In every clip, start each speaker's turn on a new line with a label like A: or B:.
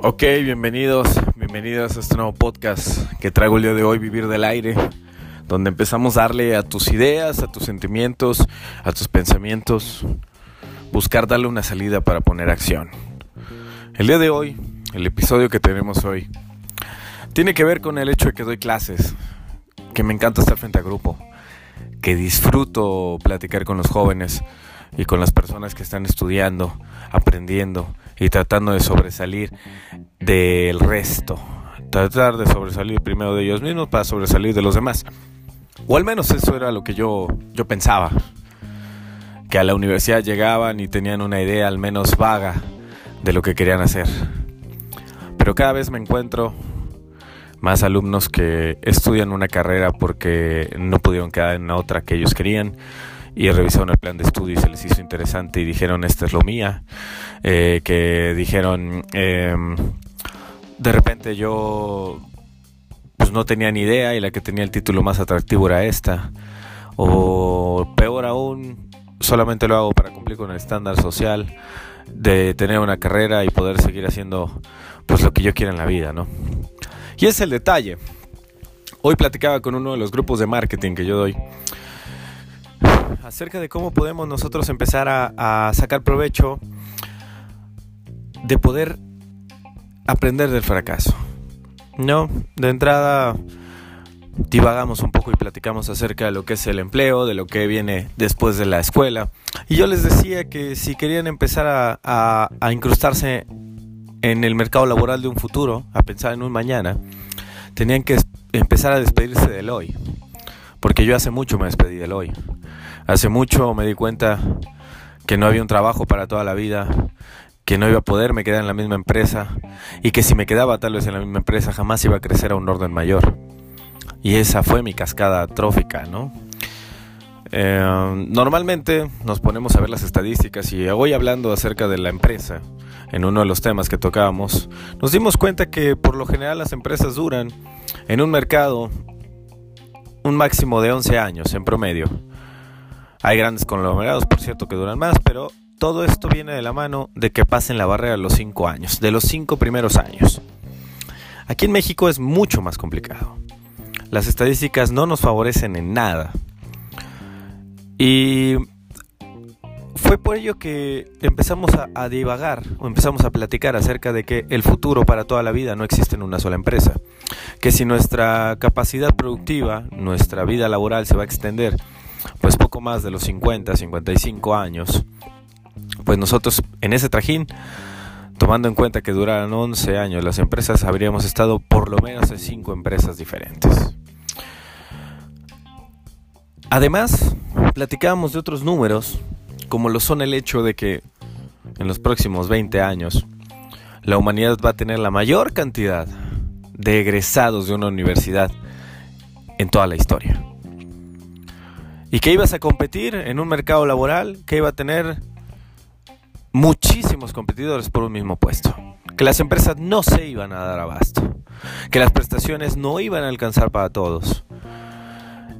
A: Ok, bienvenidos, bienvenidos a este nuevo podcast que traigo el día de hoy, Vivir del Aire, donde empezamos a darle a tus ideas, a tus sentimientos, a tus pensamientos, buscar darle una salida para poner acción. El día de hoy, el episodio que tenemos hoy, tiene que ver con el hecho de que doy clases, que me encanta estar frente a grupo, que disfruto platicar con los jóvenes y con las personas que están estudiando, aprendiendo y tratando de sobresalir del resto. Tratar de sobresalir primero de ellos mismos para sobresalir de los demás. O al menos eso era lo que yo, yo pensaba. Que a la universidad llegaban y tenían una idea al menos vaga de lo que querían hacer. Pero cada vez me encuentro más alumnos que estudian una carrera porque no pudieron quedar en otra que ellos querían y revisaron el plan de estudio y se les hizo interesante y dijeron esta es lo mía, eh, que dijeron em, de repente yo pues no tenía ni idea y la que tenía el título más atractivo era esta, o peor aún, solamente lo hago para cumplir con el estándar social de tener una carrera y poder seguir haciendo pues lo que yo quiera en la vida, ¿no? Y es el detalle. Hoy platicaba con uno de los grupos de marketing que yo doy acerca de cómo podemos nosotros empezar a, sacar provecho de poder aprender del fracaso. No, de entrada divagamos un poco y platicamos acerca de lo que es el empleo, de lo que viene después de la escuela. Y yo les decía que si querían empezar a, a incrustarse en el mercado laboral de un futuro, a pensar en un mañana, tenían que empezar a despedirse del hoy. Porque yo hace mucho me despedí del hoy. Hace mucho me di cuenta que no había un trabajo para toda la vida, que no iba a poder me quedar en la misma empresa y que si me quedaba tal vez en la misma empresa jamás iba a crecer a un orden mayor. Y esa fue mi cascada trófica, ¿no? Eh, normalmente nos ponemos a ver las estadísticas y hoy hablando acerca de la empresa, en uno de los temas que tocábamos, nos dimos cuenta que por lo general las empresas duran en un mercado un máximo de 11 años en promedio. Hay grandes conglomerados, por cierto, que duran más, pero todo esto viene de la mano de que pasen la barrera de los 5 años, de los 5 primeros años. Aquí en México es mucho más complicado. Las estadísticas no nos favorecen en nada. Y fue por ello que empezamos a, divagar o empezamos a platicar acerca de que el futuro para toda la vida no existe en una sola empresa. Que si nuestra capacidad productiva, nuestra vida laboral se va a extender pues poco más de los 50, 55 años, pues nosotros en ese trajín, tomando en cuenta que duraran 11 años las empresas, habríamos estado por lo menos en 5 empresas diferentes. Además, platicábamos de otros números, como lo son el hecho de que en los próximos 20 años la humanidad va a tener la mayor cantidad de egresados de una universidad en toda la historia. Y que ibas a competir en un mercado laboral que iba a tener muchísimos competidores por un mismo puesto. Que las empresas no se iban a dar abasto. Que las prestaciones no iban a alcanzar para todos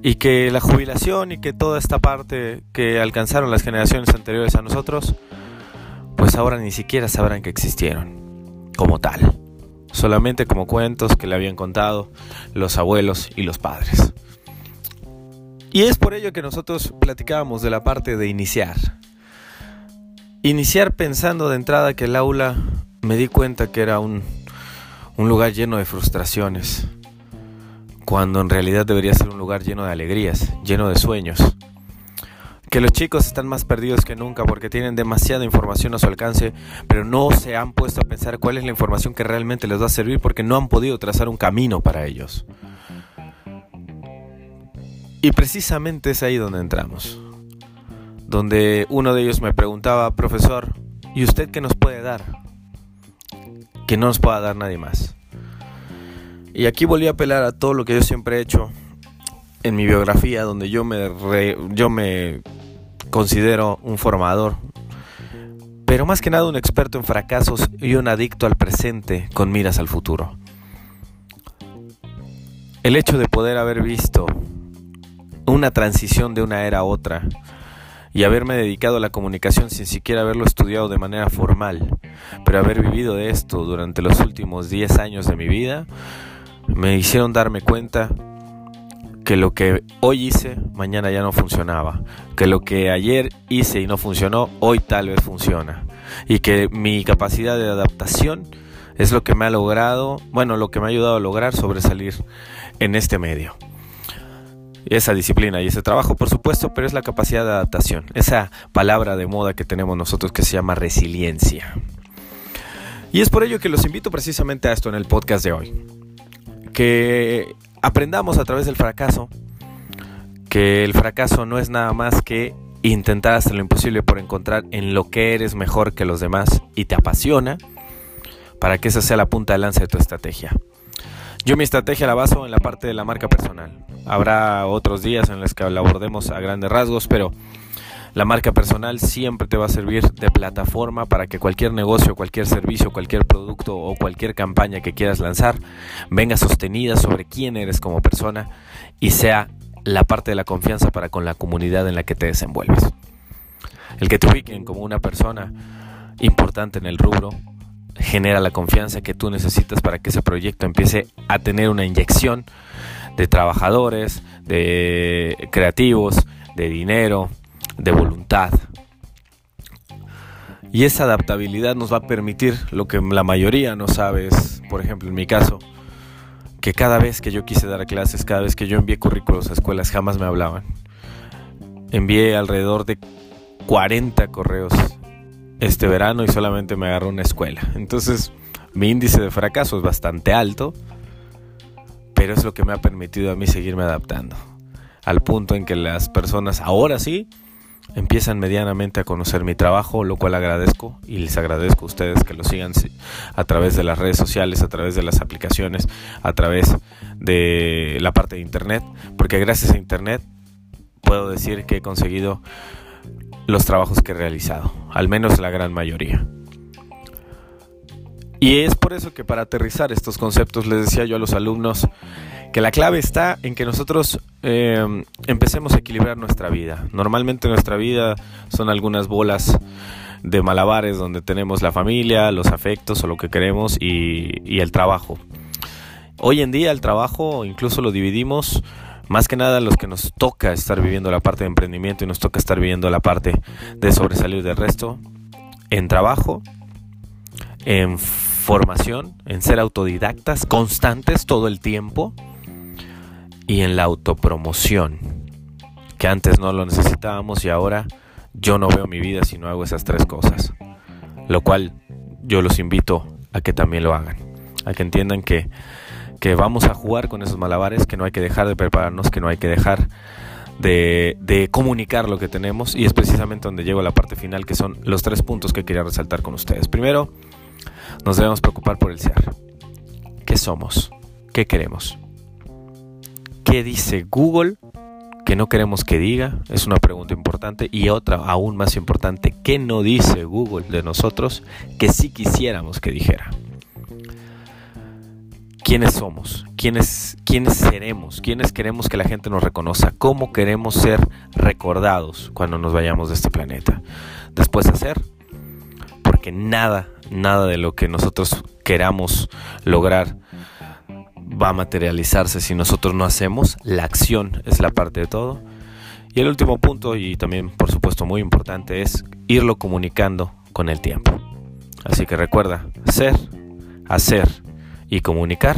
A: y que la jubilación y que toda esta parte que alcanzaron las generaciones anteriores a nosotros, pues ahora ni siquiera sabrán que existieron como tal, solamente como cuentos que le habían contado los abuelos y los padres. Y es por ello que nosotros platicábamos de la parte de iniciar. Iniciar pensando de entrada que el aula me di cuenta que era un, un lugar lleno de frustraciones, cuando en realidad debería ser un lugar lleno de alegrías, lleno de sueños. Que los chicos están más perdidos que nunca porque tienen demasiada información a su alcance, pero no se han puesto a pensar cuál es la información que realmente les va a servir porque no han podido trazar un camino para ellos. Y precisamente es ahí donde entramos. Donde uno de ellos me preguntaba, profesor, ¿y usted qué nos puede dar? Que no nos pueda dar nadie más. Y aquí volví a apelar a todo lo que yo siempre he hecho en mi biografía, donde yo me, yo me considero un formador, pero más que nada un experto en fracasos y un adicto al presente con miras al futuro. El hecho de poder haber visto una transición de una era a otra, y haberme dedicado a la comunicación sin siquiera haberlo estudiado de manera formal, pero haber vivido de esto durante los últimos 10 años de mi vida, me hicieron darme cuenta que lo que hoy hice, mañana ya no funcionaba, que lo que ayer hice y no funcionó, hoy tal vez funciona, y que mi capacidad de adaptación es lo que me ha logrado, bueno, lo que me ha ayudado a lograr sobresalir en este medio esa disciplina y ese trabajo, por supuesto, pero es la capacidad de adaptación, esa palabra de moda que tenemos nosotros que se llama resiliencia. Y es por ello que los invito precisamente a esto en el podcast de hoy. Que aprendamos a través del fracaso que el fracaso no es nada más que intentar hacer lo imposible por encontrar en lo que eres mejor que los demás y te apasiona para que esa sea la punta de lanza de tu estrategia. Yo mi estrategia la baso en la parte de la marca personal. Habrá otros días en los que la abordemos a grandes rasgos, pero la marca personal siempre te va a servir de plataforma para que cualquier negocio, cualquier servicio, cualquier producto o cualquier campaña que quieras lanzar venga sostenida sobre quién eres como persona y sea la parte de la confianza para con la comunidad en la que te desenvuelves. El que te ubiquen como una persona importante en el rubro genera la confianza que tú necesitas para que ese proyecto empiece a tener una inyección de trabajadores, de creativos, de dinero, de voluntad. Y esa adaptabilidad nos va a permitir lo que la mayoría no sabe, por ejemplo, en mi caso, que cada vez que yo quise dar clases, cada vez que yo envié currículos a escuelas, jamás me hablaban. Envié alrededor de 40 correos este verano y solamente me agarró una escuela. Entonces mi índice de fracaso es bastante alto, pero es lo que me ha permitido a mí seguirme adaptando. Al punto en que las personas ahora sí empiezan medianamente a conocer mi trabajo, lo cual agradezco y les agradezco a ustedes que lo sigan a través de las redes sociales, a través de las aplicaciones, a través de la parte de internet, porque gracias a internet puedo decir que he conseguido los trabajos que he realizado, al menos la gran mayoría. Y es por eso que para aterrizar estos conceptos les decía yo a los alumnos que la clave está en que nosotros eh, empecemos a equilibrar nuestra vida. Normalmente nuestra vida son algunas bolas de malabares donde tenemos la familia, los afectos o lo que queremos y el trabajo. Hoy en día el trabajo incluso lo dividimos más que nada los que nos toca estar viviendo la parte de emprendimiento y nos toca estar viviendo la parte de sobresalir del resto, en trabajo, en formación, en ser autodidactas constantes todo el tiempo y en la autopromoción, que antes no lo necesitábamos y ahora yo no veo mi vida si no hago esas tres cosas, lo cual yo los invito a que también lo hagan, a que entiendan que que vamos a jugar con esos malabares, que no hay que dejar de prepararnos, que no hay que dejar de, comunicar lo que tenemos y es precisamente donde llego a la parte final, que son los tres puntos que quería resaltar con ustedes. Primero, nos debemos preocupar por el ser. ¿Qué somos? ¿Qué queremos? ¿Qué dice Google que no queremos que diga? Es una pregunta importante. Y otra aún más importante, ¿qué no dice Google de nosotros que sí quisiéramos que dijera? Quiénes somos, quiénes, quiénes seremos, quiénes queremos que la gente nos reconozca, cómo queremos ser recordados cuando nos vayamos de este planeta. Después hacer, porque nada, nada de lo que nosotros queramos lograr va a materializarse si nosotros no hacemos. La acción es la parte de todo. Y el último punto, y también por supuesto muy importante, es irlo comunicando con el tiempo. Así que recuerda, ser, hacer y comunicar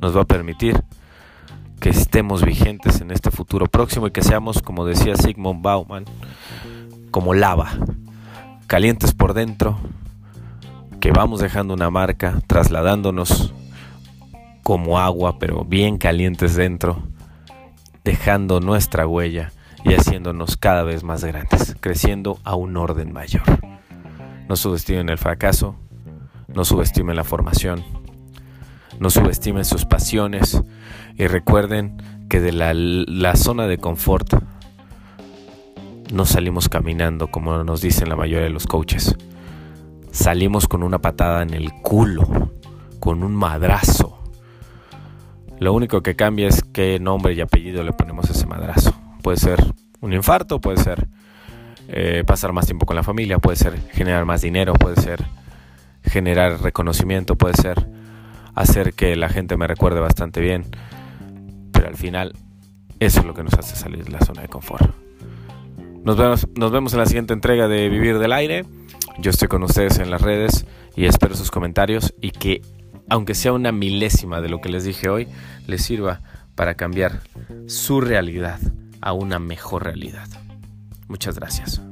A: nos va a permitir que estemos vigentes en este futuro próximo y que seamos, como decía Sigmund Bauman, como lava, calientes por dentro, que vamos dejando una marca, trasladándonos como agua, pero bien calientes dentro, dejando nuestra huella y haciéndonos cada vez más grandes, creciendo a un orden mayor. No subestimen el fracaso, no subestimen la formación, no subestimen sus pasiones y recuerden que de la, zona de confort no salimos caminando como nos dicen la mayoría de los coaches. Salimos con una patada en el culo, con un madrazo. Lo único que cambia es qué nombre y apellido le ponemos a ese madrazo. Puede ser un infarto, puede ser eh, pasar más tiempo con la familia, puede ser generar más dinero, puede ser generar reconocimiento, puede ser hacer que la gente me recuerde bastante bien. Pero al final, eso es lo que nos hace salir de la zona de confort. Nos vemos, nos vemos en la siguiente entrega de Vivir del Aire. Yo estoy con ustedes en las redes y espero sus comentarios y que, aunque sea una milésima de lo que les dije hoy, les sirva para cambiar su realidad a una mejor realidad. Muchas gracias.